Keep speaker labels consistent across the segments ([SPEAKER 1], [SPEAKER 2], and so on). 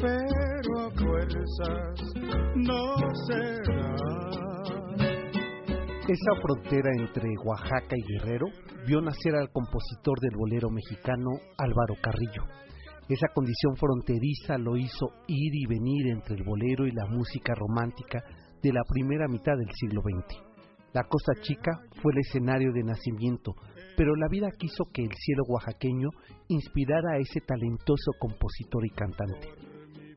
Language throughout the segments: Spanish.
[SPEAKER 1] pero a fuerzas no será.
[SPEAKER 2] Esa frontera entre Oaxaca y Guerrero vio nacer al compositor del bolero mexicano Álvaro Carrillo. Esa condición fronteriza lo hizo ir y venir entre el bolero y la música romántica de la primera mitad del siglo XX. La Costa Chica fue el escenario de nacimiento, pero la vida quiso que el cielo oaxaqueño inspirara a ese talentoso compositor y cantante.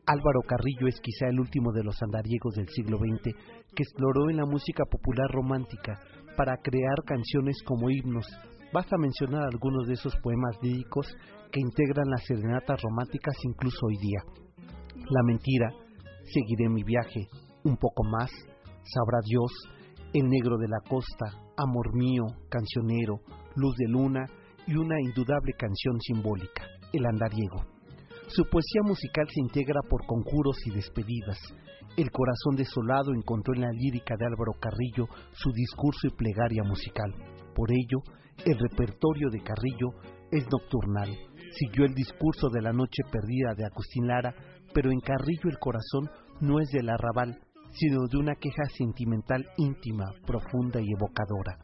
[SPEAKER 2] Álvaro Carrillo es quizá el último de los andariegos del siglo XX que exploró en la música popular romántica para crear canciones como himnos. Basta mencionar algunos de esos poemas líricos que integran las serenatas románticas incluso hoy día. La mentira, Seguiré mi viaje, un poco más, sabrá Dios, El negro de la costa, Amor mío, Cancionero, Luz de luna y una indudable canción simbólica, El andariego. Su poesía musical se integra por conjuros y despedidas. El corazón desolado encontró en la lírica de Álvaro Carrillo su discurso y plegaria musical. Por ello, el repertorio de Carrillo es nocturnal. Siguió el discurso de la noche perdida de Agustín Lara, pero en Carrillo el corazón no es del arrabal, sino de una queja sentimental íntima, profunda y evocadora.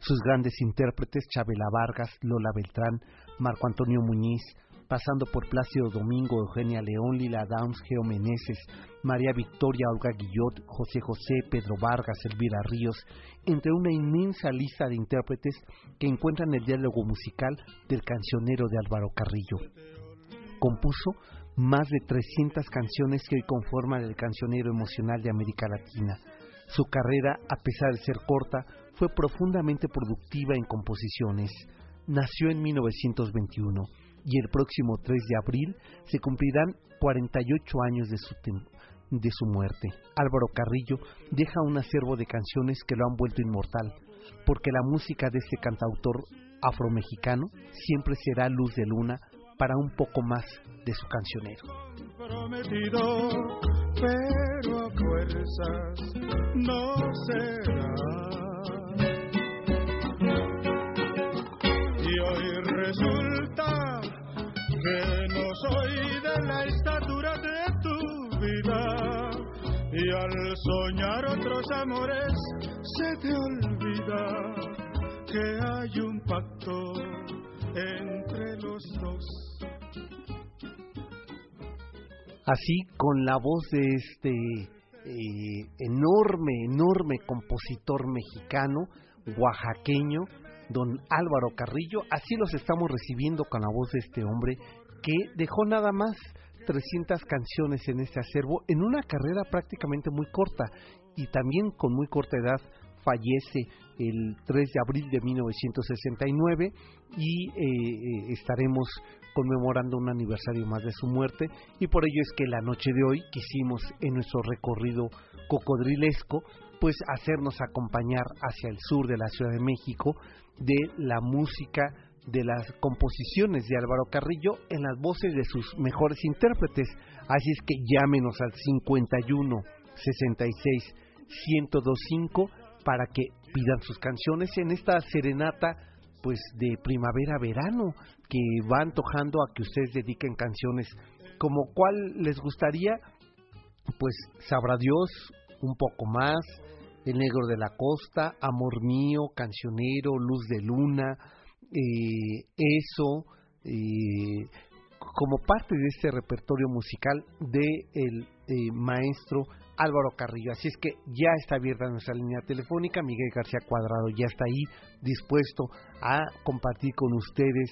[SPEAKER 2] Sus grandes intérpretes, Chabela Vargas, Lola Beltrán, Marco Antonio Muñiz, pasando por Plácido Domingo, Eugenia León, Lila Downs, Geo Meneses, María Victoria, Olga Guillot, José José, Pedro Vargas, Elvira Ríos, entre una inmensa lista de intérpretes que encuentran el diálogo musical del cancionero de Álvaro Carrillo. Compuso más de 300 canciones que hoy conforman el cancionero emocional de América Latina. Su carrera, a pesar de ser corta, fue profundamente productiva en composiciones. Nació en 1921 y el próximo 3 de abril se cumplirán 48 años de su, de su muerte. Álvaro Carrillo deja un acervo de canciones que lo han vuelto inmortal, porque la música de este cantautor afromexicano siempre será luz de luna para un poco más de su cancionero.
[SPEAKER 1] Prometido, pero a fuerzas no será. Y hoy resulta que no soy de la estatura de tu vida. Y al soñar otros amores se te olvida que hay un pacto entre los dos.
[SPEAKER 2] Así, con la voz de este eh, enorme, enorme compositor mexicano, oaxaqueño, don Álvaro Carrillo, así los estamos recibiendo con la voz de este hombre que dejó nada más 300 canciones en este acervo en una carrera prácticamente muy corta y también con muy corta edad fallece el 3 de abril de 1969 y eh, estaremos conmemorando un aniversario más de su muerte y por ello es que la noche de hoy quisimos en nuestro recorrido cocodrilesco pues hacernos acompañar hacia el sur de la Ciudad de México de la música de las composiciones de Álvaro Carrillo en las voces de sus mejores intérpretes. Así es que llámenos al 51 66 1025 para que pidan sus canciones en esta serenata pues de primavera-verano que va antojando a que ustedes dediquen canciones como cuál les gustaría pues sabrá Dios un poco más El Negro de la Costa Amor Mío Cancionero Luz de Luna eh, eso eh, como parte de este repertorio musical de el eh, maestro Álvaro Carrillo. Así es que ya está abierta nuestra línea telefónica. Miguel García Cuadrado ya está ahí dispuesto a compartir con ustedes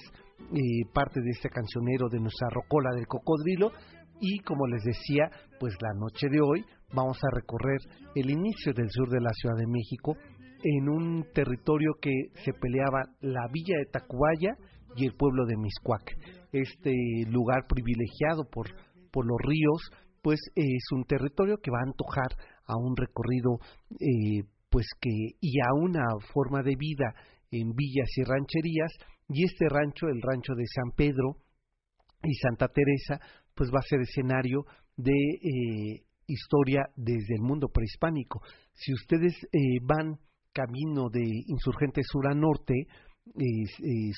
[SPEAKER 2] eh, parte de este cancionero de nuestra rocola del cocodrilo. Y como les decía, pues la noche de hoy vamos a recorrer el inicio del sur de la Ciudad de México en un territorio que se peleaba la villa de Tacubaya y el pueblo de Miscuac. Este lugar privilegiado por, por los ríos, pues es un territorio que va a antojar a un recorrido eh, pues que y a una forma de vida en villas y rancherías y este rancho el rancho de San Pedro y Santa Teresa pues va a ser escenario de eh, historia desde el mundo prehispánico si ustedes eh, van camino de Insurgente Sur a Norte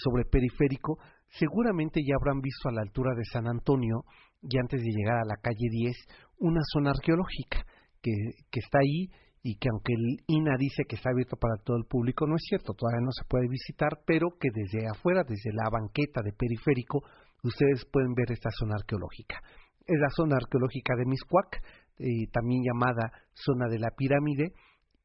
[SPEAKER 2] sobre periférico seguramente ya habrán visto a la altura de San Antonio y antes de llegar a la calle 10, una zona arqueológica que, que está ahí y que aunque el INA dice que está abierto para todo el público, no es cierto, todavía no se puede visitar, pero que desde afuera, desde la banqueta de periférico, ustedes pueden ver esta zona arqueológica. Es la zona arqueológica de Miscuac, eh, también llamada zona de la pirámide.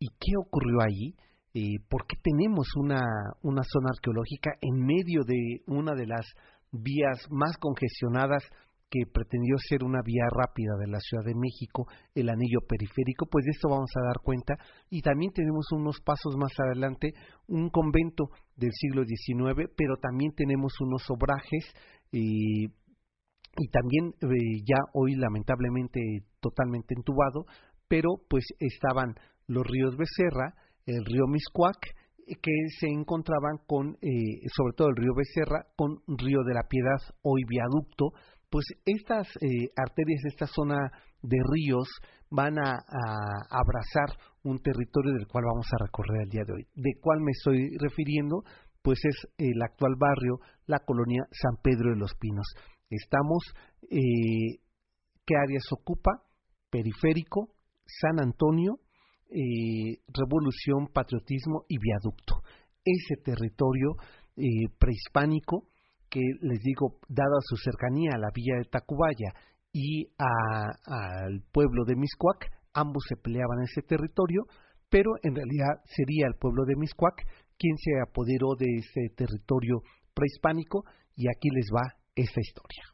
[SPEAKER 2] ¿Y qué ocurrió allí? Eh, ¿Por qué tenemos una, zona arqueológica en medio de una de las vías más congestionadas que pretendió ser una vía rápida de la Ciudad de México, el anillo periférico, pues de esto vamos a dar cuenta. Y también tenemos unos pasos más adelante, un convento del siglo XIX, pero también tenemos unos obrajes y, y también eh, ya hoy lamentablemente totalmente entubado, pero pues estaban los ríos Becerra, el río Miscuac, que se encontraban con, eh, sobre todo el río Becerra, con Río de la Piedad, hoy viaducto, pues estas eh, arterias, esta zona de ríos van a, abrazar un territorio del cual vamos a recorrer el día de hoy. ¿De cuál me estoy refiriendo? Pues es el actual barrio, la colonia San Pedro de los Pinos. Estamos, eh, ¿qué áreas ocupa? Periférico, San Antonio, eh, Revolución, Patriotismo y Viaducto. Ese territorio prehispánico que les digo, dada su cercanía a la villa de Tacubaya y al pueblo de Miscuac, ambos se peleaban ese territorio, pero en realidad sería el pueblo de Miscuac quien se apoderó de ese territorio prehispánico y aquí les va esta historia.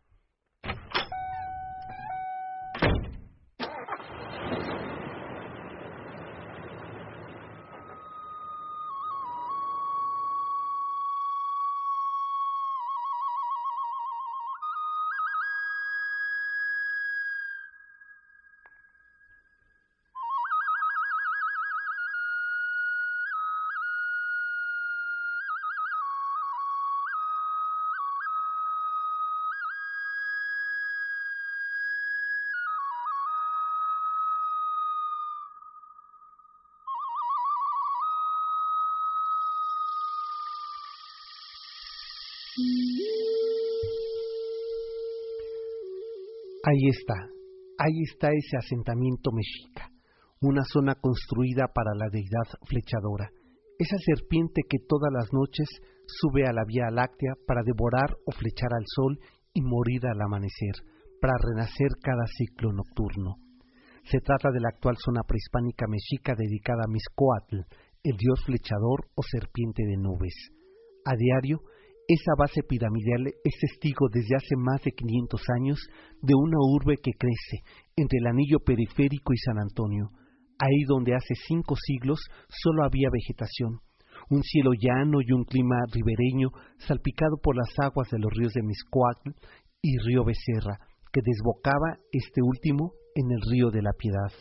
[SPEAKER 2] Ahí está, ahí está ese asentamiento mexica, una zona construida para la deidad flechadora, esa serpiente que todas las noches sube a la Vía Láctea para devorar o flechar al sol y morir al amanecer, para renacer cada ciclo nocturno. Se trata de la actual zona prehispánica mexica dedicada a Miscoatl, el dios flechador o serpiente de nubes. A diario, esa base piramidal es testigo desde hace más de 500 años de una urbe que crece entre el anillo periférico y San Antonio, ahí donde hace cinco siglos solo había vegetación, un cielo llano y un clima ribereño salpicado por las aguas de los ríos de Miscoatl y río Becerra, que desbocaba este último en el río de la Piedad.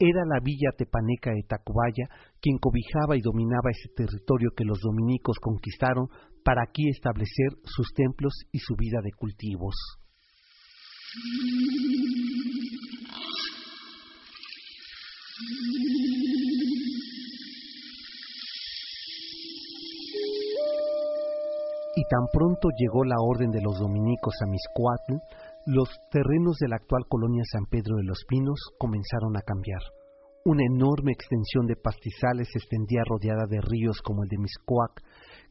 [SPEAKER 2] Era la villa tepaneca de Tacubaya quien cobijaba y dominaba ese territorio que los dominicos conquistaron para aquí establecer sus templos y su vida de cultivos. Y tan pronto llegó la orden de los dominicos a Miscuatl, los terrenos de la actual colonia San Pedro de los Pinos comenzaron a cambiar. Una enorme extensión de pastizales se extendía rodeada de ríos como el de Miscuac,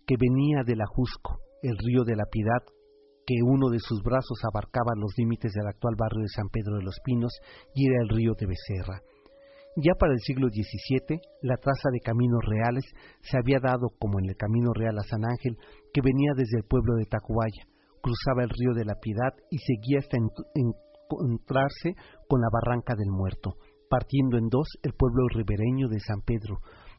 [SPEAKER 2] que venía del Ajusco, el río de la Piedad, que uno de sus brazos abarcaba los límites del actual barrio de San Pedro de los Pinos y era el río de Becerra. Ya para el siglo XVII, la traza de caminos reales se había dado como en el Camino Real a San Ángel, que venía desde el pueblo de Tacubaya, cruzaba el río de la Piedad y seguía hasta encontrarse con la Barranca del Muerto, partiendo en dos el pueblo ribereño de San Pedro,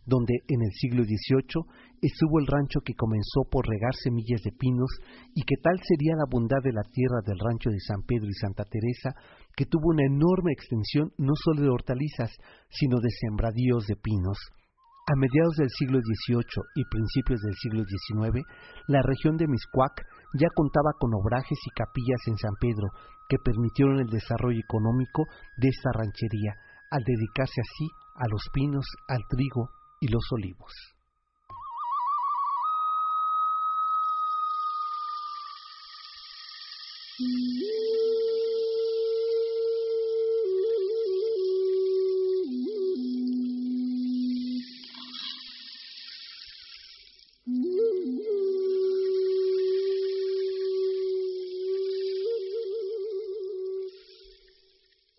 [SPEAKER 2] donde en el siglo XVIII estuvo el rancho que comenzó por regar semillas de pinos y que tal sería la bondad de la tierra del rancho de San Pedro y Santa Teresa, que tuvo una enorme extensión no solo de hortalizas, sino de sembradíos de pinos. A mediados del siglo XVIII y principios del siglo XIX, la región de Miscuac ya contaba con obrajes y capillas en San Pedro que permitieron el desarrollo económico de esta ranchería, al dedicarse así a los pinos, al trigo y los olivos.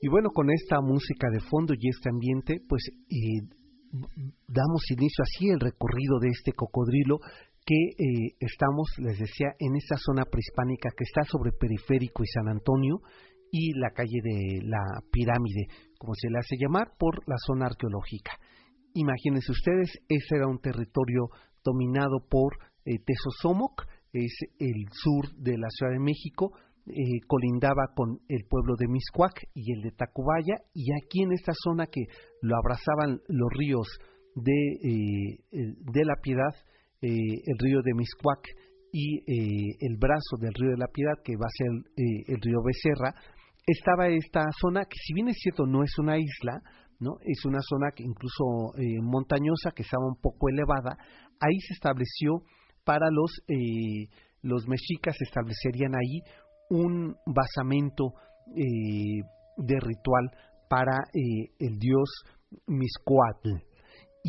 [SPEAKER 2] Y bueno, con esta música de fondo y este ambiente, pues eh, damos inicio así el recorrido de este cocodrilo que eh, estamos, les decía, en esta zona prehispánica que está sobre Periférico y San Antonio y la calle de la pirámide, como se le hace llamar, por la zona arqueológica. Imagínense ustedes, ese era un territorio dominado por eh, Tezosomoc, es el sur de la Ciudad de México, eh, colindaba con el pueblo de Miscuac y el de Tacubaya, y aquí en esta zona que lo abrazaban los ríos de, eh, de la Piedad, eh, el río de Miscuac y el brazo del río de la Piedad, que va a ser el río Becerra, estaba esta zona que si bien es cierto no es una isla, ¿no? Es una zona que incluso montañosa que estaba un poco elevada. Ahí se estableció para los los mexicas establecerían ahí un basamento eh, de ritual para eh, el dios Miscoatl.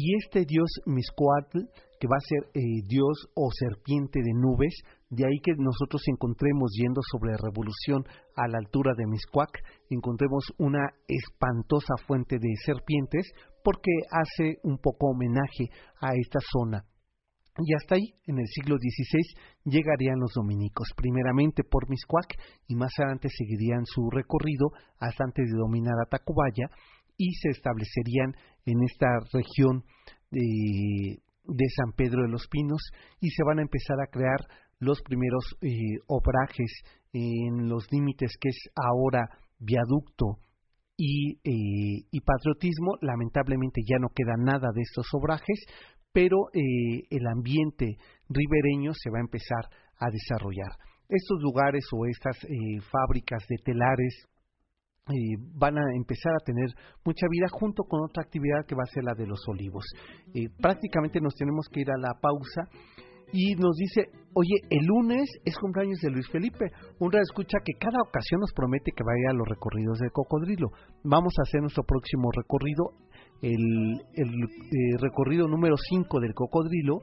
[SPEAKER 2] Y este dios Miscoatl, que va a ser eh, dios o serpiente de nubes, de ahí que nosotros encontremos yendo sobre la revolución a la altura de Miscuac, encontremos una espantosa fuente de serpientes, porque hace un poco homenaje a esta zona. Y hasta ahí, en el siglo XVI, llegarían los dominicos, primeramente por Miscuac y más adelante seguirían su recorrido hasta antes de dominar a Tacubaya y se establecerían en esta región de, San Pedro de los Pinos y se van a empezar a crear los primeros eh, obrajes en los límites que es ahora viaducto y, eh, y, patriotismo. Lamentablemente ya no queda nada de estos obrajes, pero eh, el ambiente ribereño se va a empezar a desarrollar. Estos lugares o estas fábricas de telares eh, van a empezar a tener mucha vida junto con otra actividad que va a ser la de los olivos. prácticamente nos tenemos que ir a la pausa y nos dice, oye, el lunes es cumpleaños de Luis Felipe. Un escucha que cada ocasión nos promete que vaya a los recorridos del cocodrilo. Vamos a hacer nuestro próximo recorrido el, el eh, recorrido número 5 del cocodrilo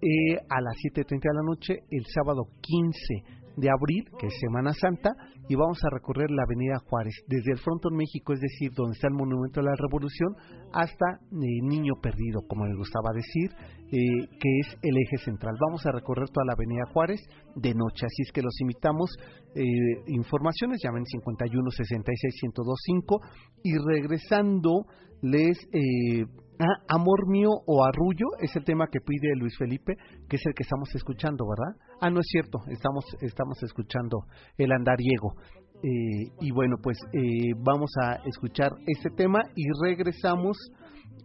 [SPEAKER 2] eh, a las 7.30 de la noche el sábado 15 de abril, que es Semana Santa, y vamos a recorrer la Avenida Juárez, desde el Frontón México, es decir, donde está el Monumento de la Revolución, hasta eh, Niño Perdido, como le gustaba decir, eh, que es el eje central. Vamos a recorrer toda la Avenida Juárez de noche, así es que los invitamos. Eh, informaciones, llamen 51 66 1025 y regresando les Ah, Amor mío o Arrullo es el tema que pide Luis Felipe, que es el que estamos escuchando, ¿verdad? Ah, no es cierto, estamos, estamos escuchando el andariego. Eh, y bueno, pues eh, vamos a escuchar este tema y regresamos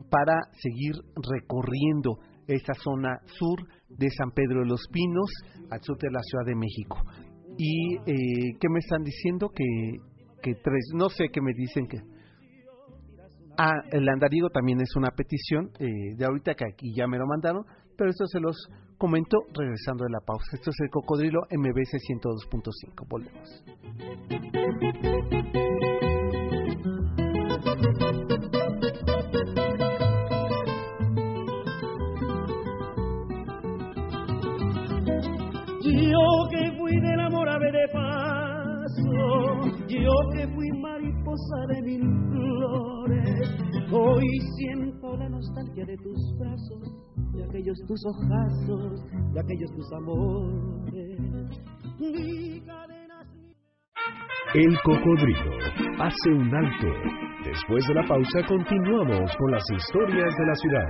[SPEAKER 2] para seguir recorriendo esta zona sur de San Pedro de los Pinos, al sur de la Ciudad de México. ¿Y eh, qué me están diciendo? Que, que tres, no sé qué me dicen que... Ah, el andariego también es una petición eh, de ahorita que aquí ya me lo mandaron, pero esto se los comento regresando de la pausa. Esto es el Cocodrilo MBC 102.5. Volvemos.
[SPEAKER 3] Yo que fui del amor ave de paso, yo que fui mariposa de mil flores, hoy siento la nostalgia de tus brazos, de aquellos tus ojazos, de aquellos tus amores. Mi cadena
[SPEAKER 4] El cocodrilo hace un alto. Después de la pausa continuamos con las historias de la ciudad.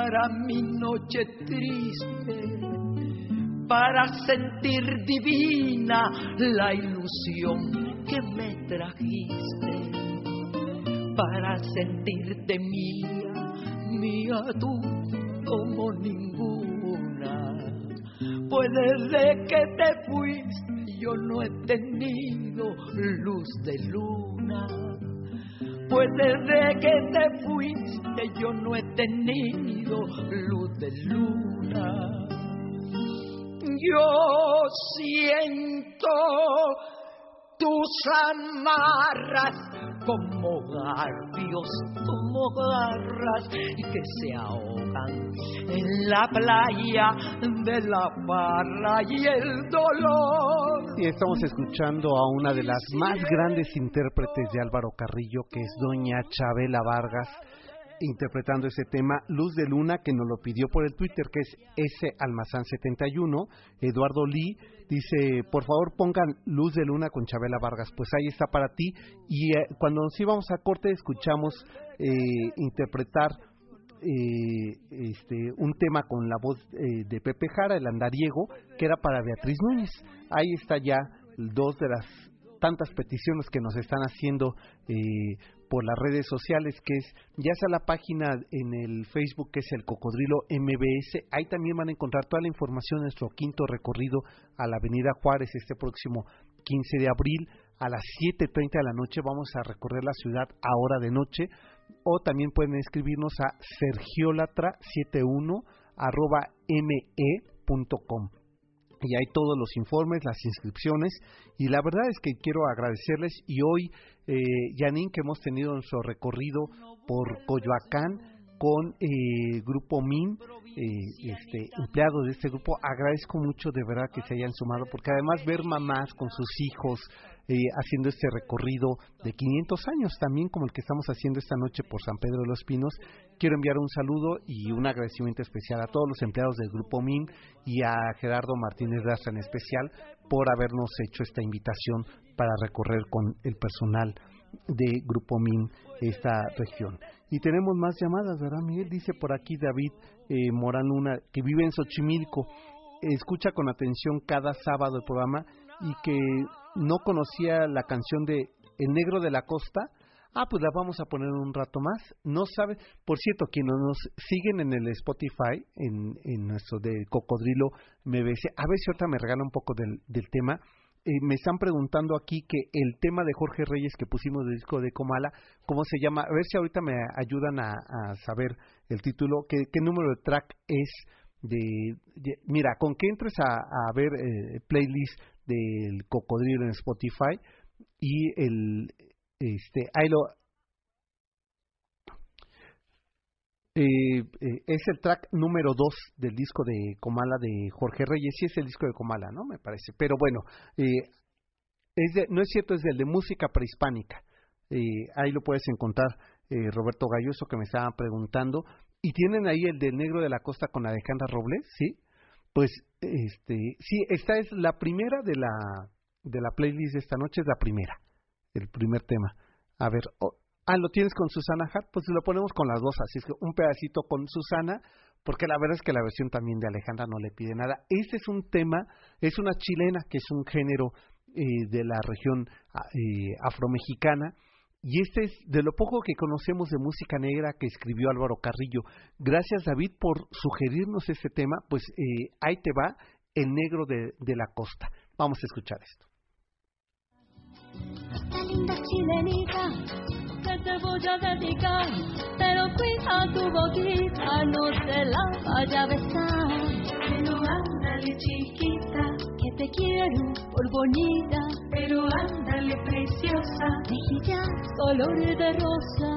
[SPEAKER 3] Para mi noche triste, para sentir divina la ilusión que me trajiste, para sentirte mía, mía tú como ninguna. Pues desde que te fuiste yo no he tenido luz de luna. Pues desde que te fuiste yo no he tenido luz de luna. Yo siento tus amarras como garfios, como garras que se ahogan en la playa de la barra y el dolor.
[SPEAKER 2] Y estamos escuchando a una de las más grandes intérpretes de Álvaro Carrillo, que es doña Chabela Vargas, interpretando ese tema Luz de Luna, que nos lo pidió por el Twitter, que es S Almazán 71. Eduardo Lee dice, por favor pongan Luz de Luna con Chabela Vargas. Pues ahí está para ti. Y eh, cuando nos íbamos a corte, escuchamos eh, interpretar eh, este, un tema con la voz eh, de Pepe Jara, el andariego, que era para Beatriz Núñez. Ahí está ya dos de las tantas peticiones que nos están haciendo eh, por las redes sociales, que es ya sea la página en el Facebook que es el Cocodrilo MBS, ahí también van a encontrar toda la información de nuestro quinto recorrido a la Avenida Juárez este próximo 15 de abril a las 7.30 de la noche vamos a recorrer la ciudad a hora de noche o también pueden escribirnos a sergiolatra71 arroba me.com y hay todos los informes, las inscripciones y la verdad es que quiero agradecerles y hoy, eh, que hemos tenido nuestro recorrido por Coyoacán con eh, Grupo MIN, eh, este, empleados de este grupo, agradezco mucho de verdad que se hayan sumado porque además ver mamás con sus hijos, eh, haciendo este recorrido de 500 años, también como el que estamos haciendo esta noche por San Pedro de los Pinos. Quiero enviar un saludo y un agradecimiento especial a todos los empleados del Grupo MIN y a Gerardo Martínez Raza en especial por habernos hecho esta invitación para recorrer con el personal de Grupo MIN esta región. Y tenemos más llamadas, ¿verdad, Miguel? Dice por aquí David eh, Morán Luna, que vive en Xochimilco, escucha con atención cada sábado el programa y que no conocía la canción de El Negro de la Costa. Ah, pues la vamos a poner un rato más. No sabe, por cierto, quienes nos siguen en el Spotify, en, en nuestro de Cocodrilo MBC, a ver si ahorita me regala un poco del, del tema. Eh, me están preguntando aquí que el tema de Jorge Reyes que pusimos del disco de Comala, ¿cómo se llama? A ver si ahorita me ayudan a, saber el título, qué, qué número de track es. De, de, mira, con que entres a, a ver eh, playlist del cocodrilo en Spotify y el este ahí lo Eh, eh, es el track número 2 del disco de Comala de Jorge Reyes. Sí es el disco de Comala, ¿no? Me parece. Pero bueno, eh, es no es cierto, es del de música prehispánica. ahí lo puedes encontrar, Roberto Galloso, que me estaba preguntando. Y tienen ahí el del Negro de la Costa con Alejandra Robles, ¿sí? Pues, este, sí, esta es la primera de la, de la playlist de esta noche, es la primera, el primer tema. A ver, ah, ¿lo tienes con Susana Hart? Pues lo ponemos con las dos, así es que un pedacito con Susana, porque la verdad es que la versión también de Alejandra no le pide nada. Este es un tema, es una chilena, que es un género eh, de la región ah, eh, afromexicana, y este es de lo poco que conocemos de música negra que escribió Álvaro Carrillo. Gracias David por sugerirnos este tema, pues eh, ahí te va el negro de, la costa. Vamos a escuchar esto.
[SPEAKER 5] Esta linda chilenita te voy a dedicar, pero cuida tu boquita, no se la vaya a besar. Ándale chiquita, que te quiero por bonita, pero ándale preciosa, mejillas color de rosa.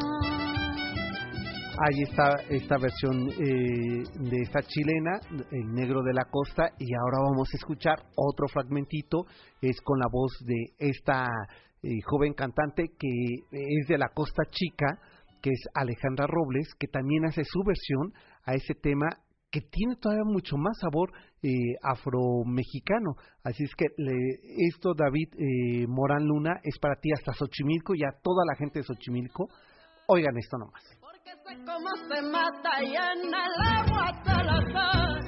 [SPEAKER 2] Ahí está esta versión eh, de esta chilena, El Negro de la Costa, y ahora vamos a escuchar otro fragmentito, es con la voz de esta eh, joven cantante que es de la Costa Chica, que es Alejandra Robles, que también hace su versión a ese tema que tiene todavía mucho más sabor eh, afro-mexicano. Así es que esto, David eh, Morán Luna, es para ti hasta Xochimilco y a toda la gente de Xochimilco. Oigan esto nomás
[SPEAKER 5] sé cómo se mata y en el agua Salazar,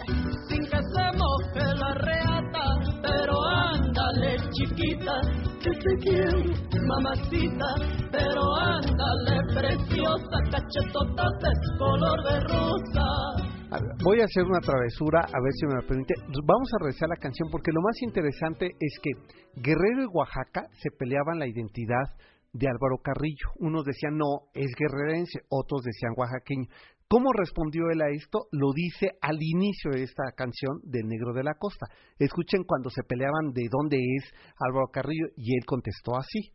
[SPEAKER 5] sin que se moje la reata, pero ándale chiquita, que te quiero, mamacita, pero ándale preciosa, cachetota de color de rosa.
[SPEAKER 2] Voy a hacer una travesura, a ver si me lo permite. Vamos a regresar la canción porque lo más interesante es que Guerrero y Oaxaca se peleaban la identidad de Álvaro Carrillo. Unos decían no, es guerrerense, otros decían oaxaqueño. ¿Cómo respondió él a esto? Lo dice al inicio de esta canción del Negro de la Costa. Escuchen cuando se peleaban de dónde es Álvaro Carrillo y él contestó así.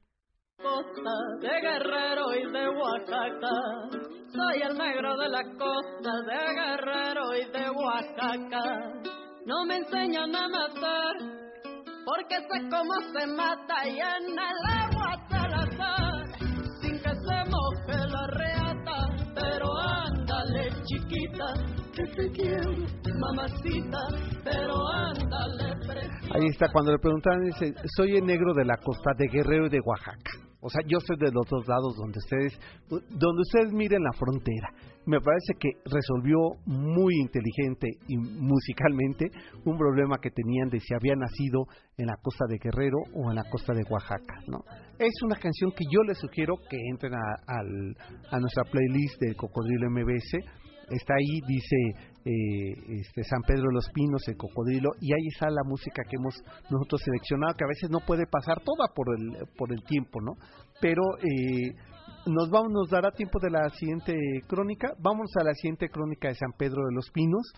[SPEAKER 5] Costa de Guerrero y de Oaxaca, soy el negro de la costa de Guerrero y de Oaxaca. No me enseñan a matar, porque sé cómo se mata y en el agua sin que se moje la reata, pero ándale chiquita, que te quiero, mamacita, pero ándale
[SPEAKER 2] Ahí está, cuando le preguntan, dice, soy el negro de la costa de Guerrero y de Oaxaca. O sea, yo soy de los dos lados donde ustedes, donde ustedes miren la frontera me parece que resolvió muy inteligente y musicalmente un problema que tenían de si había nacido en la costa de Guerrero o en la costa de Oaxaca, ¿no? Es una canción que yo les sugiero que entren a, a nuestra playlist de Cocodrilo MBS. Está ahí, dice eh, este, San Pedro de los Pinos, el Cocodrilo, y ahí está la música que hemos nosotros seleccionado, que a veces no puede pasar toda por el, por el tiempo, ¿no? Pero eh, nos vamos, nos dará tiempo de la siguiente crónica. Vamos a la siguiente crónica de San Pedro de los Pinos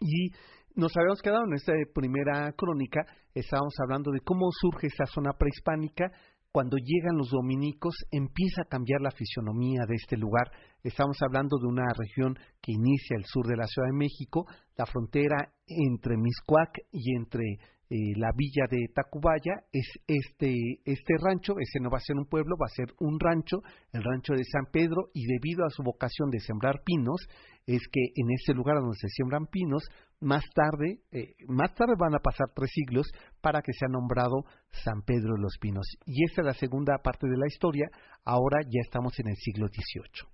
[SPEAKER 2] y nos habíamos quedado en esta primera crónica, estábamos hablando de cómo surge esta zona prehispánica, cuando llegan los dominicos empieza a cambiar la fisionomía de este lugar. Estamos hablando de una región que inicia el sur de la Ciudad de México, la frontera entre Miscuac y entre eh, la villa de Tacubaya es este, este rancho, ese no va a ser un pueblo, va a ser un rancho, el rancho de San Pedro, y debido a su vocación de sembrar pinos, es que en ese lugar donde se siembran pinos, más tarde, eh, más tarde van a pasar tres siglos para que sea nombrado San Pedro de los Pinos. Y esta es la segunda parte de la historia, ahora ya estamos en el siglo XVIII.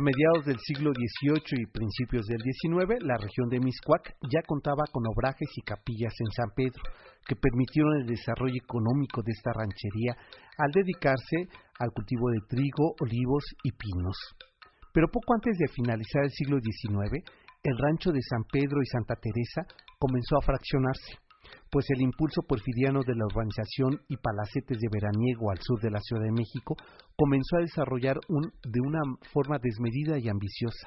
[SPEAKER 2] A mediados del siglo XVIII y principios del XIX, la región de Miscuac ya contaba con obrajes y capillas en San Pedro, que permitieron el desarrollo económico de esta ranchería al dedicarse al cultivo de trigo, olivos y pinos. Pero poco antes de finalizar el siglo XIX, el rancho de San Pedro y Santa Teresa comenzó a fraccionarse pues el impulso porfiriano de la urbanización y palacetes de veraniego al sur de la Ciudad de México comenzó a desarrollar un, de una forma desmedida y ambiciosa.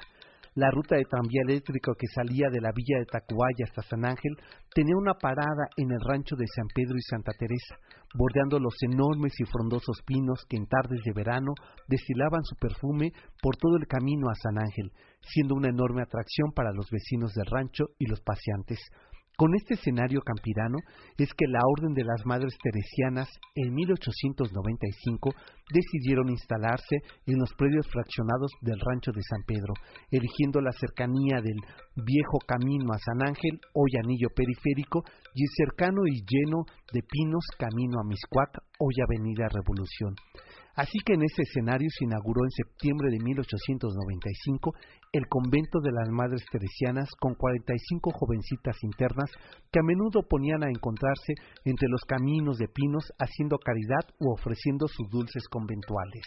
[SPEAKER 2] La ruta de tranvía eléctrico que salía de la villa de Tacubaya hasta San Ángel tenía una parada en el rancho de San Pedro y Santa Teresa, bordeando los enormes y frondosos pinos que en tardes de verano destilaban su perfume por todo el camino a San Ángel, siendo una enorme atracción para los vecinos del rancho y los paseantes. Con este escenario campirano es que la Orden de las Madres Teresianas en 1895 decidieron instalarse en los predios fraccionados del rancho de San Pedro, eligiendo la cercanía del viejo camino a San Ángel, hoy anillo periférico, y el cercano y lleno de pinos camino a Miscuac, hoy avenida Revolución. Así que en ese escenario se inauguró en septiembre de 1895 el convento de las Madres Teresianas con 45 jovencitas internas que a menudo ponían a encontrarse entre los caminos de pinos haciendo caridad u ofreciendo sus dulces conventuales.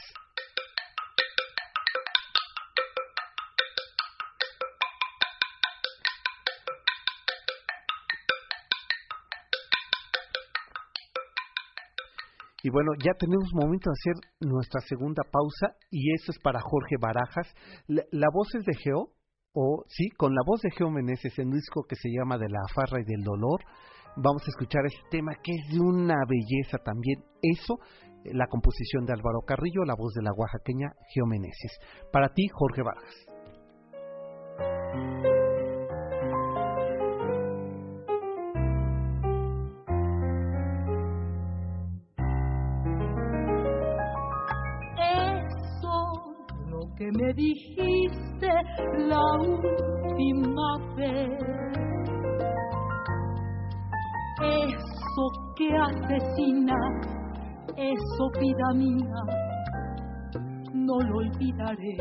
[SPEAKER 2] Y bueno, ya tenemos momento de hacer nuestra segunda pausa y eso es para Jorge Barajas. La, voz es de Geo, o sí, con la voz de Geo Meneses en un disco que se llama De la farra y del dolor. Vamos a escuchar este tema que es de una belleza también. Eso, la composición de Álvaro Carrillo, la voz de la oaxaqueña Geo Meneses. Para ti, Jorge Barajas.
[SPEAKER 6] Dijiste la última vez. Eso que asesina, eso vida mía, no lo olvidaré.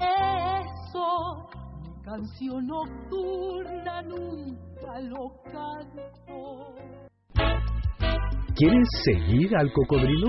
[SPEAKER 6] Eso, mi canción nocturna nunca lo canto.
[SPEAKER 4] ¿Quieres seguir al cocodrilo?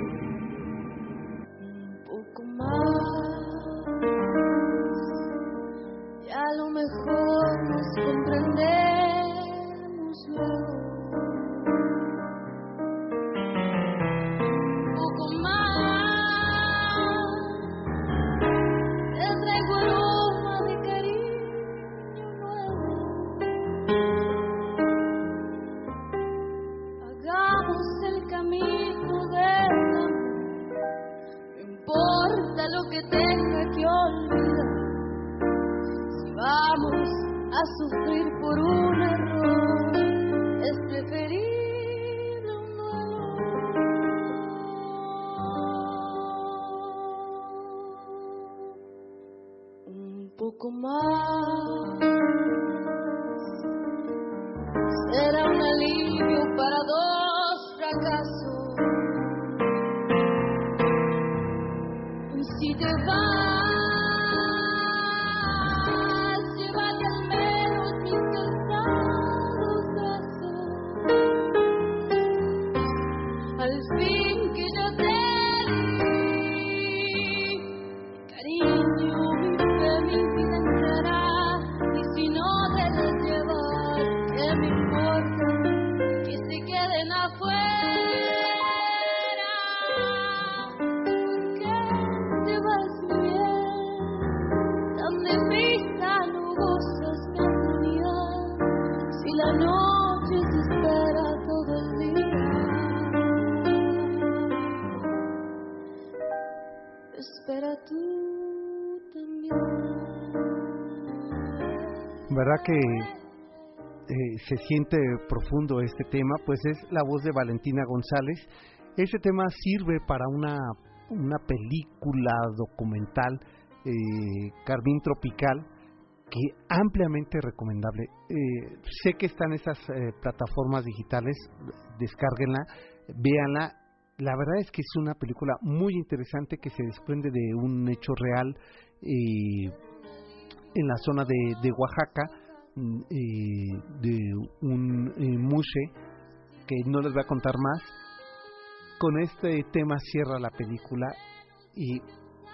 [SPEAKER 2] Que eh, se siente profundo este tema, pues es la voz de Valentina González. Este tema sirve para una, una película documental, eh, Carmín Tropical, que ampliamente recomendable. Eh, sé que están esas eh, plataformas digitales, descárguenla, véanla. La verdad es que es una película muy interesante que se desprende de un hecho real en la zona de, Oaxaca, mm, de un eh, que no les voy a contar más, con este tema cierra la película y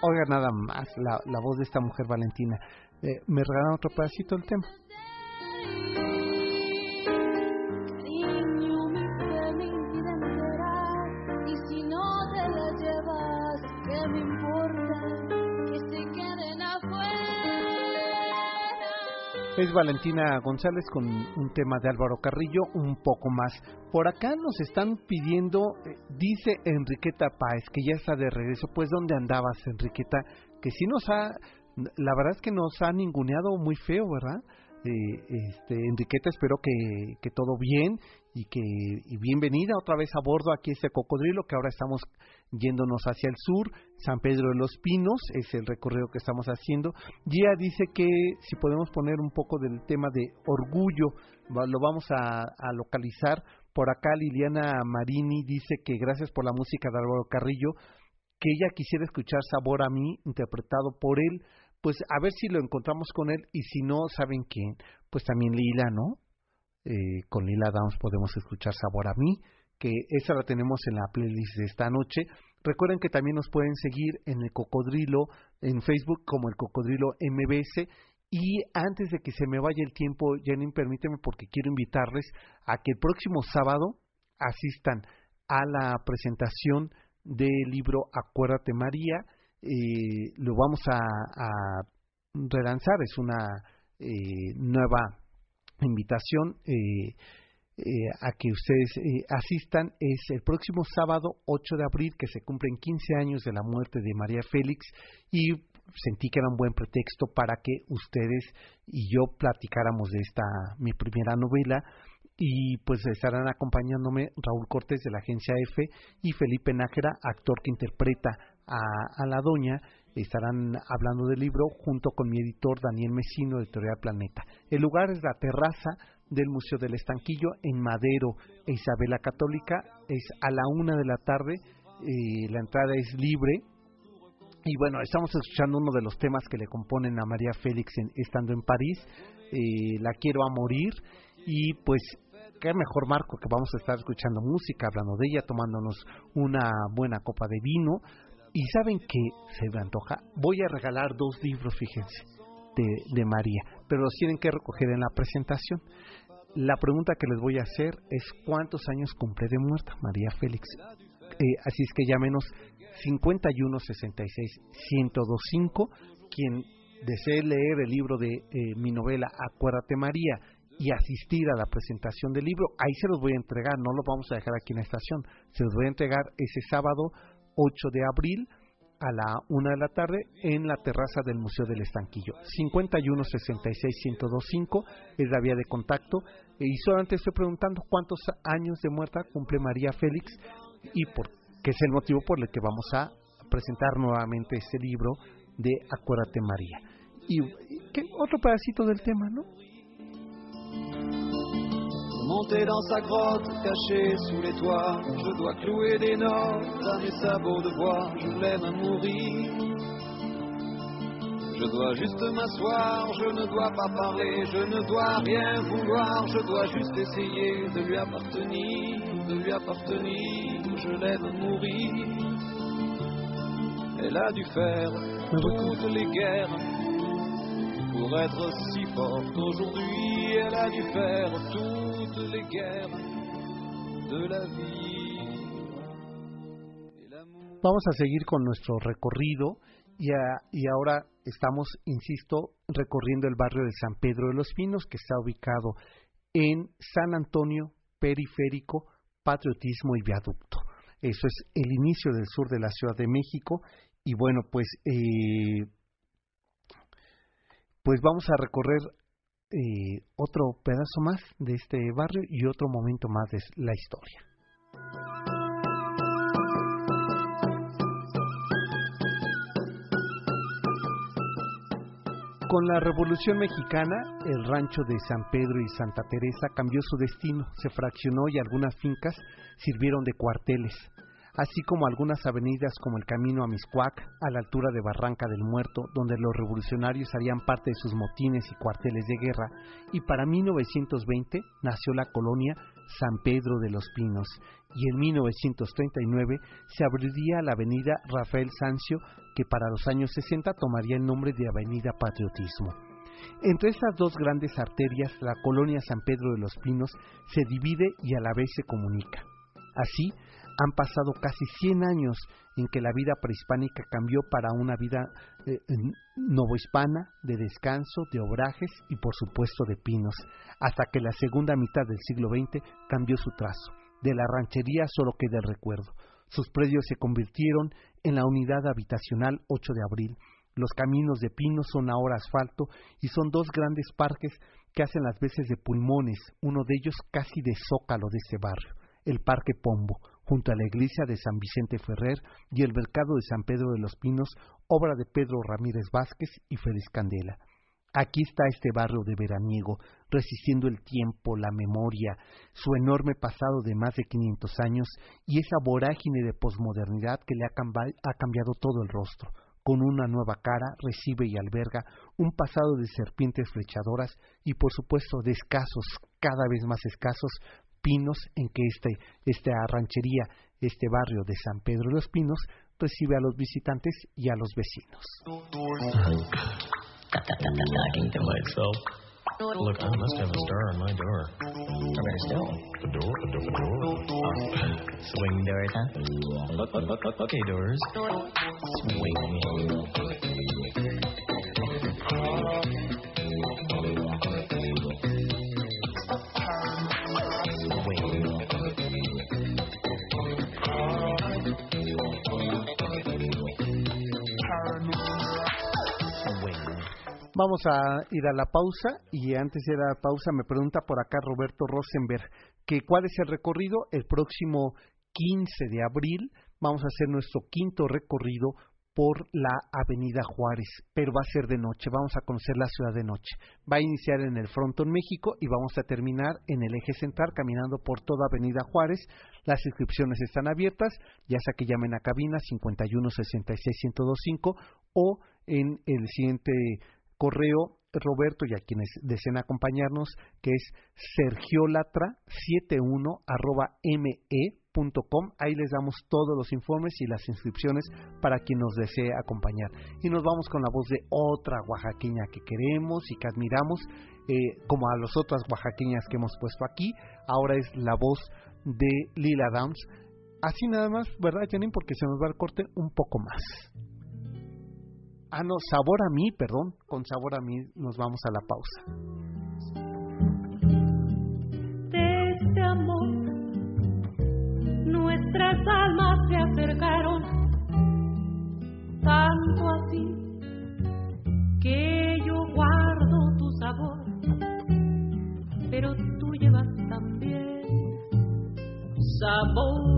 [SPEAKER 2] oiga nada más la, la voz de esta mujer Valentina. Eh, me regalan otro pedacito del tema. Es Valentina González con un tema de Álvaro Carrillo, un poco más. Por acá nos están pidiendo, eh, dice Enriqueta Páez, que ya está de regreso. Pues, ¿dónde andabas, Enriqueta? Que sí nos ha, la verdad es que nos ha ninguneado muy feo, ¿verdad? Eh, este, Enriqueta, espero que, que todo bien y que y bienvenida otra vez a bordo aquí este cocodrilo que ahora estamos yéndonos hacia el sur, San Pedro de los Pinos es el recorrido que estamos haciendo. Gia dice que si podemos poner un poco del tema de orgullo, lo vamos a, a localizar. Por acá Liliana Marini dice que gracias por la música de Álvaro Carrillo, que ella quisiera escuchar Sabor a mí, interpretado por él. Pues a ver si lo encontramos con él y si no, ¿saben quién? Pues también Lila, ¿no? eh, con Lila Downs podemos escuchar Sabor a mí, que esa la tenemos en la playlist de esta noche. Recuerden que también nos pueden seguir en el Cocodrilo, en Facebook como el Cocodrilo MBS. Y antes de que se me vaya el tiempo, Janine, permíteme porque quiero invitarles a que el próximo sábado asistan a la presentación del libro Acuérdate María. Eh, lo vamos a, a relanzar, es una eh, nueva invitación eh, eh, a que ustedes eh, asistan es el próximo sábado 8 de abril que se cumplen 15 años de la muerte de María Félix y sentí que era un buen pretexto para que ustedes y yo platicáramos de esta mi primera novela y pues estarán acompañándome Raúl Cortés de la agencia F y Felipe Nájera, actor que interpreta a, la doña, estarán hablando del libro junto con mi editor Daniel Mesino, editorial Planeta. El lugar es la terraza del Museo del Estanquillo en Madero e Isabela Católica, es a la una de la tarde, eh, la entrada es libre, y bueno, estamos escuchando uno de los temas que le componen a María Félix en- estando en París, eh, La quiero a morir, y pues qué mejor marco que vamos a estar escuchando música, hablando de ella, tomándonos una buena copa de vino. Y saben que se me antoja, voy a regalar dos libros, fíjense, de, de María, pero los tienen que recoger en la presentación. La pregunta que les voy a hacer es cuántos años cumple de muerta María Félix. Eh, así es que llámenos 51 66 1025 quien desee leer el libro de eh, mi novela Acuérdate María y asistir a la presentación del libro, ahí se los voy a entregar, no los vamos a dejar aquí en la estación, se los voy a entregar ese sábado 8 de abril a la una de la tarde en la terraza del Museo del Estanquillo. 51 66 1025 es la vía de contacto. Y solamente estoy preguntando cuántos años de muerta cumple María Félix y por qué es el motivo por el que vamos a presentar nuevamente este libro de Acuérdate María. Y ¿qué? otro pedacito del tema, ¿no?
[SPEAKER 7] Monter dans sa grotte, caché sous les toits, je dois clouer des notes à mes sabots de bois, je l'aime à mourir. Je dois juste m'asseoir, je ne dois pas parler, je ne dois rien vouloir, je dois juste essayer de lui appartenir, de lui appartenir, je l'aime mourir. Elle a dû faire toutes les guerres pour être si forte aujourd'hui, elle a dû faire toutes les guerres de la vie.
[SPEAKER 2] Vamos a seguir con nuestro recorrido y ahora estamos, insisto, recorriendo el barrio de San Pedro de los Pinos, que está ubicado en San Antonio, Periférico, Patriotismo y Viaducto. Eso es el inicio del sur de la Ciudad de México. Y bueno, pues, eh, pues vamos a recorrer eh, otro pedazo más de este barrio y otro momento más de la historia. Con la Revolución Mexicana, el rancho de San Pedro y Santa Teresa cambió su destino, se fraccionó y algunas fincas sirvieron de cuarteles, así como algunas avenidas como el Camino a Miscuac, a la altura de Barranca del Muerto, donde los revolucionarios harían parte de sus motines y cuarteles de guerra, y para 1920 nació la colonia San Pedro de los Pinos y en 1939 se abriría la avenida Rafael Sancio que para los años 60 tomaría el nombre de Avenida Patriotismo. Entre estas dos grandes arterias, la colonia San Pedro de los Pinos se divide y a la vez se comunica. Así, han pasado casi 100 años en que la vida prehispánica cambió para una vida eh, novohispana, de descanso, de obrajes y por supuesto de pinos, hasta que la segunda mitad del siglo XX cambió su trazo. De la ranchería solo queda el recuerdo. Sus predios se convirtieron en la unidad habitacional 8 de abril. Los caminos de pinos son ahora asfalto y son dos grandes parques que hacen las veces de pulmones, uno de ellos casi de zócalo de este barrio, el Parque Pombo, junto a la iglesia de San Vicente Ferrer y el mercado de San Pedro de los Pinos, obra de Pedro Ramírez Vázquez y Félix Candela. Aquí está este barrio de veraniego, resistiendo el tiempo, la memoria, su enorme pasado de más de 500 años y esa vorágine de posmodernidad que le ha, ha cambiado todo el rostro. Con una nueva cara recibe y alberga un pasado de serpientes flechadoras y por supuesto de escasos, cada vez más escasos, Pinos, en que este, esta ranchería, este barrio de San Pedro de los Pinos, recibe a los visitantes y a los vecinos.
[SPEAKER 8] Look, I must have a star on my door. I better still. The door? The door? Uh, swing doors, huh? Okay, doors. Swing.
[SPEAKER 2] Vamos a ir a la pausa y antes de ir la pausa me pregunta por acá Roberto Rosenberg que cuál es el recorrido el próximo 15 de abril. Vamos a hacer nuestro quinto recorrido por la Avenida Juárez, pero va a ser de noche, vamos a conocer la ciudad de noche. Va a iniciar en el Frontón México y vamos a terminar en el eje central caminando por toda Avenida Juárez. Las inscripciones están abiertas, ya sea que llamen a cabina 51 66 1025 o en el siguiente correo Roberto y a quienes deseen acompañarnos, que es sergiolatra71 arroba me.com. Ahí les damos todos los informes y las inscripciones para quien nos desee acompañar. Y nos vamos con la voz de otra oaxaqueña que queremos y que admiramos, eh, como a las otras oaxaqueñas que hemos puesto aquí. Ahora es la voz de Lila Downs. Así nada más, ¿verdad, Janine? Porque se nos va el corte un poco más. Ah, no, sabor a mí, perdón. Con sabor a mí nos vamos a la pausa.
[SPEAKER 9] De este amor, nuestras almas se acercaron tanto así que yo guardo tu sabor, pero tú llevas también sabor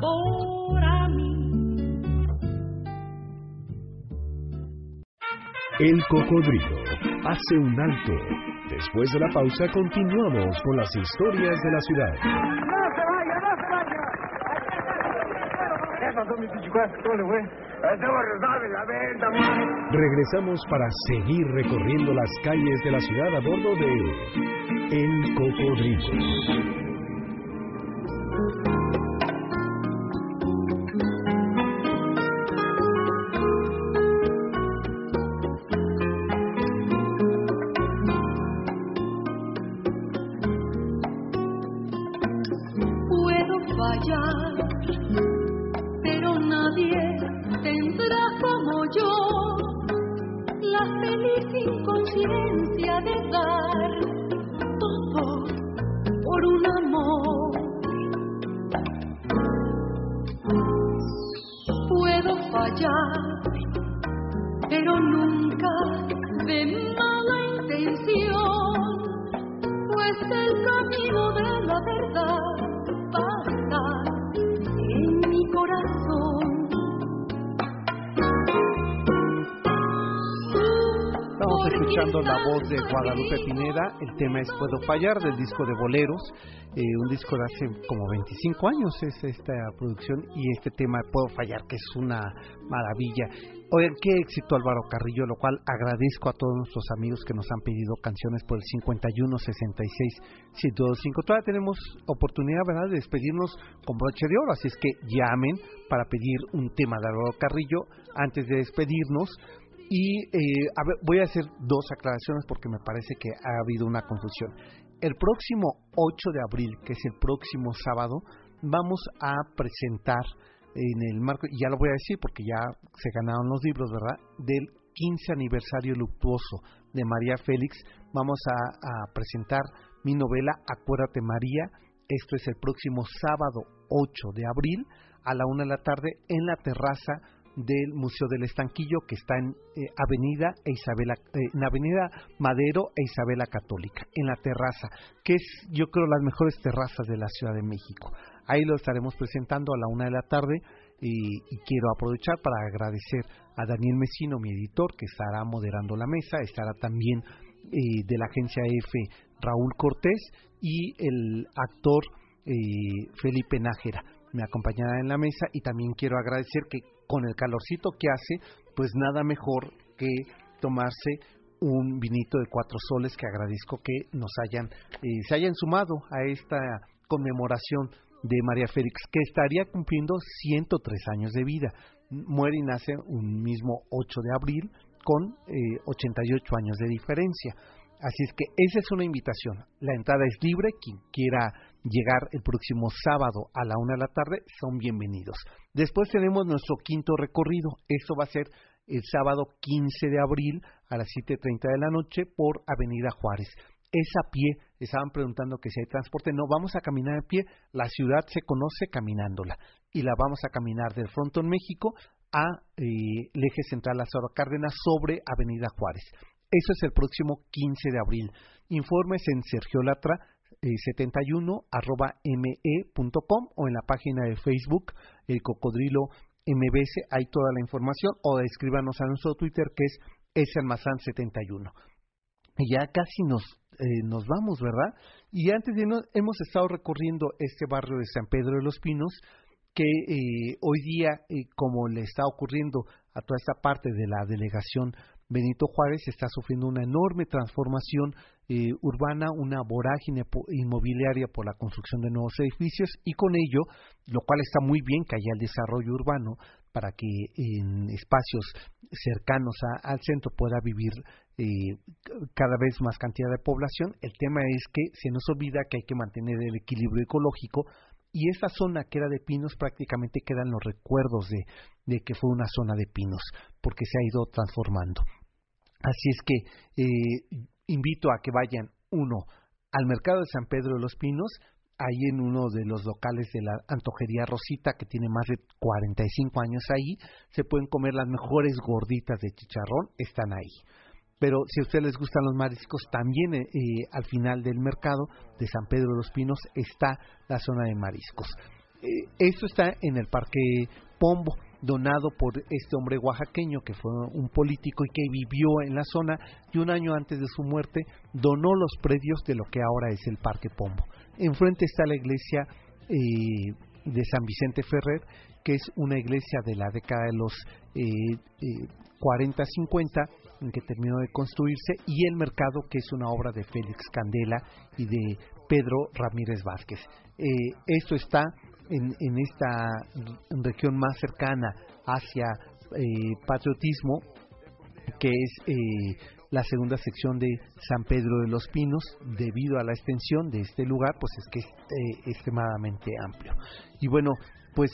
[SPEAKER 9] sabor a mí.
[SPEAKER 6] El cocodrilo hace un alto. Después de la pausa continuamos con las historias de la ciudad.
[SPEAKER 10] ¡No se vaya, no se vaya! ¿Qué pasó, mi güey?
[SPEAKER 6] Regresamos para seguir recorriendo las calles de la ciudad a bordo de el Cocodrilo.
[SPEAKER 2] Escuchando la voz de Guadalupe Pineda. El tema es Puedo Fallar del disco de Boleros, eh, un disco de hace como 25 años es esta producción y este tema Puedo Fallar que es una maravilla. Oigan, qué éxito Álvaro Carrillo, lo cual agradezco a todos nuestros amigos que nos han pedido canciones por el 51 66 125. Todavía tenemos oportunidad, ¿verdad?, de despedirnos con broche de oro, así es que llamen para pedir un tema de Álvaro Carrillo antes de despedirnos. Y eh, a ver, voy a hacer dos aclaraciones porque me parece que ha habido una confusión. El próximo 8 de abril, que es el próximo sábado, vamos a presentar en el marco, y ya lo voy a decir porque ya se ganaron los libros, ¿verdad? Del 15 aniversario luctuoso de María Félix, vamos a, presentar mi novela Acuérdate María. Esto es el próximo sábado 8 de abril a la una de la tarde en la terraza del Museo del Estanquillo que está en eh, Avenida e eh, en Avenida Madero e Isabela Católica, en la terraza, que es yo creo las mejores terrazas de la Ciudad de México. Ahí lo estaremos presentando a la una de la tarde y, quiero aprovechar para agradecer a Daniel Mesino, mi editor, que estará moderando la mesa, estará también eh, de la agencia F Raúl Cortés y el actor Felipe Nájera me acompañará en la mesa y también quiero agradecer que con el calorcito que hace, pues nada mejor que tomarse un vinito de cuatro soles que agradezco que nos hayan eh, se hayan sumado a esta conmemoración de María Félix, que estaría cumpliendo 103 años de vida. Muere y nace un mismo 8 de abril con 88 eh, años de diferencia. Así es que esa es una invitación. La entrada es libre. Quien quiera llegar el próximo sábado a la una de la tarde son bienvenidos. Después tenemos nuestro quinto recorrido. Eso va a ser el sábado 15 de abril a las 7.30 de la noche por Avenida Juárez es a pie. Estaban preguntando que si hay transporte. No, vamos a caminar a pie. La ciudad se conoce caminándola. Y la vamos a caminar del Frontón México a eh, el eje central Lázaro Cárdenas sobre Avenida Juárez. Eso es el próximo 15 de abril. Informes en Sergio Latra 71 eh, arroba me.com o en la página de Facebook El Cocodrilo MBS. Hay toda la información o escríbanos a nuestro Twitter que es salmazán 71 ya casi nos, eh, nos vamos, ¿verdad? Y antes de irnos, hemos estado recorriendo este barrio de San Pedro de los Pinos, que eh, hoy día, eh, como le está ocurriendo a toda esta parte de la delegación Benito Juárez, está sufriendo una enorme transformación urbana, una vorágine inmobiliaria por la construcción de nuevos edificios y con ello, lo cual está muy bien que haya el desarrollo urbano para que en espacios cercanos al centro pueda vivir eh, cada vez más cantidad de población. El tema es que se nos olvida que hay que mantener el equilibrio ecológico y esa zona que era de pinos prácticamente quedan los recuerdos de, de que fue una zona de pinos porque se ha ido transformando. Así es que eh, invito a que vayan uno al mercado de San Pedro de los Pinos, ahí en uno de los locales de la Antojería Rosita, que tiene más de 45 años ahí, se pueden comer las mejores gorditas de chicharrón, están ahí pero si a ustedes les gustan los mariscos, también eh, eh, al final del mercado de San Pedro de los Pinos está la zona de mariscos. Eh, esto está en el Parque Pombo, donado por este hombre oaxaqueño que fue un político y que vivió en la zona y un año antes de su muerte donó los predios de lo que ahora es el Parque Pombo. Enfrente está la iglesia de San Vicente Ferrer, que es una iglesia de la década de los 40-50 en que terminó de construirse, y El Mercado, que es una obra de Félix Candela y de Pedro Ramírez Vázquez. Eh, esto está en, en, esta región más cercana hacia eh, patriotismo, que es eh, la segunda sección de San Pedro de los Pinos, debido a la extensión de este lugar, pues es que es extremadamente amplio. Y bueno, pues,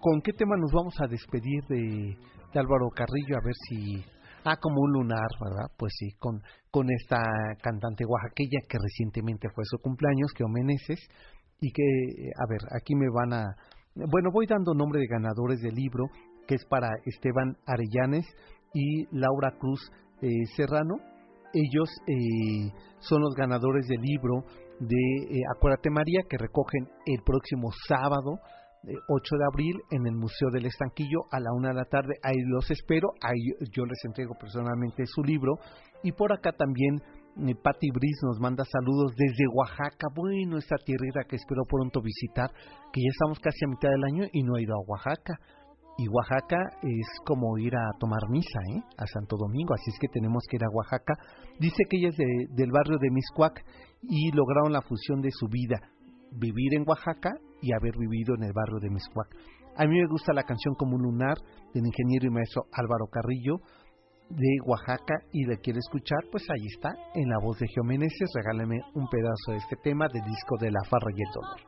[SPEAKER 2] ¿con qué tema nos vamos a despedir de, Álvaro Carrillo? A ver si Ah, como un lunar, ¿verdad? Pues sí, con, con esta cantante oaxaqueña que recientemente fue su cumpleaños, que Omeneses, y que, a ver, aquí me van a... Bueno, voy dando nombre de ganadores del libro, que es para Esteban Arellanes y Laura Cruz eh, Serrano. Ellos eh, son los ganadores del libro de eh, Acuérdate María, que recogen el próximo sábado 8 de abril en el Museo del Estanquillo a la una de la tarde. Ahí los espero, ahí yo les entrego personalmente su libro. Y por acá también eh, Patti Briz nos manda saludos desde Oaxaca. Bueno, esta tierra que espero pronto visitar, que ya estamos casi a mitad del año y no he ido a Oaxaca. Y Oaxaca es como ir a tomar misa, ¿eh? A Santo Domingo, así es que tenemos que ir a Oaxaca. Dice que ella es del barrio de Miscuac y lograron la fusión de su vida, vivir en Oaxaca y haber vivido en el barrio de Miscuac. A mí me gusta la canción como un lunar del ingeniero y maestro Álvaro Carrillo de Oaxaca y le quiere escuchar, pues ahí está, en la voz de Geomeneses, regáleme un pedazo de este tema del disco de La Farra y el
[SPEAKER 9] Dolor.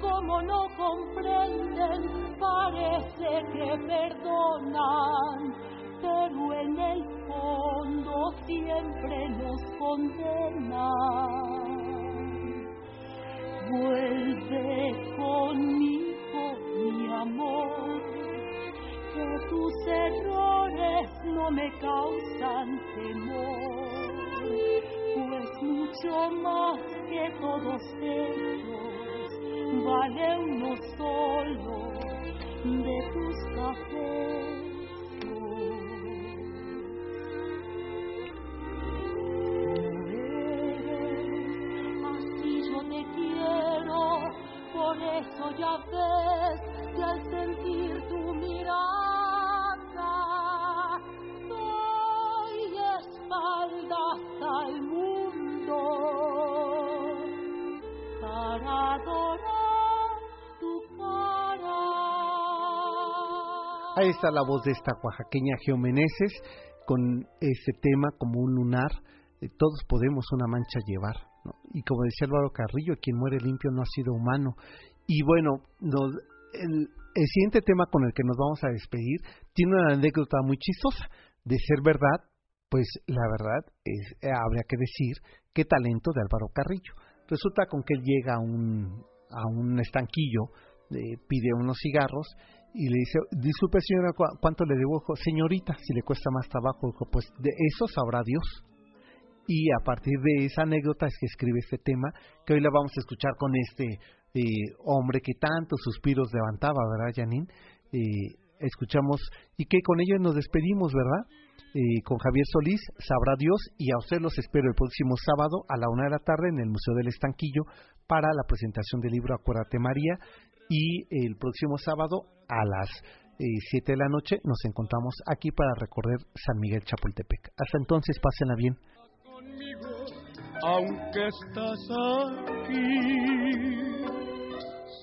[SPEAKER 9] como no comprenden, parece que perdonan, pero en el fondo siempre nos condenan. Vuelve conmigo, mi amor, que tus errores no me causan temor, pues mucho más que todos ellos vale uno solo de tus cafés. eso ya ves que al sentir
[SPEAKER 2] Ahí está la voz de esta oaxaqueña Geomeneses con ese tema como un lunar. Todos podemos una mancha llevar. Y como decía Álvaro Carrillo, quien muere limpio no ha sido humano. Y bueno, el, siguiente tema con el que nos vamos a despedir tiene una anécdota muy chistosa. De ser verdad, pues la verdad es, eh, habría que decir qué talento de Álvaro Carrillo. Resulta con que él llega a un, a un estanquillo, pide unos cigarros y le dice, disculpe señora, ¿cuánto le debo? Señorita, si le cuesta más trabajo, pues de eso sabrá Dios. Y a partir de esa anécdota es que escribe este tema, que hoy la vamos a escuchar con este eh, hombre que tantos suspiros levantaba, ¿verdad, Janine? Eh, escuchamos y que con ello nos despedimos, ¿verdad? Eh, con Javier Solís, sabrá Dios, y a usted los espero el próximo sábado a la una de la tarde en el Museo del Estanquillo para la presentación del libro Acuérdate María, y el próximo sábado a las siete de la noche nos encontramos aquí para recorrer San Miguel Chapultepec. Hasta entonces, pásenla bien.
[SPEAKER 1] aunque estás aquí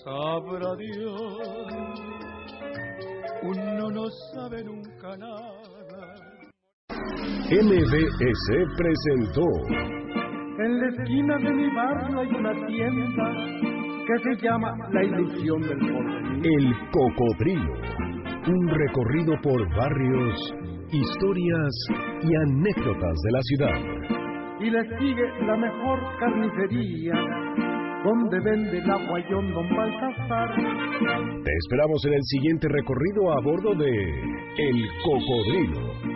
[SPEAKER 1] sabrá Dios, uno no sabe nunca nada.
[SPEAKER 4] MBS presentó.
[SPEAKER 11] En la esquina de mi barrio hay una tienda que se llama La Ilusión del Porvenir.
[SPEAKER 4] El Cocodrilo. Un recorrido por barrios, historias y anécdotas de la ciudad.
[SPEAKER 11] Y le sigue la mejor carnicería donde vende el aguayón Don Baltasar.
[SPEAKER 4] Te esperamos en el siguiente recorrido a bordo de El Cocodrilo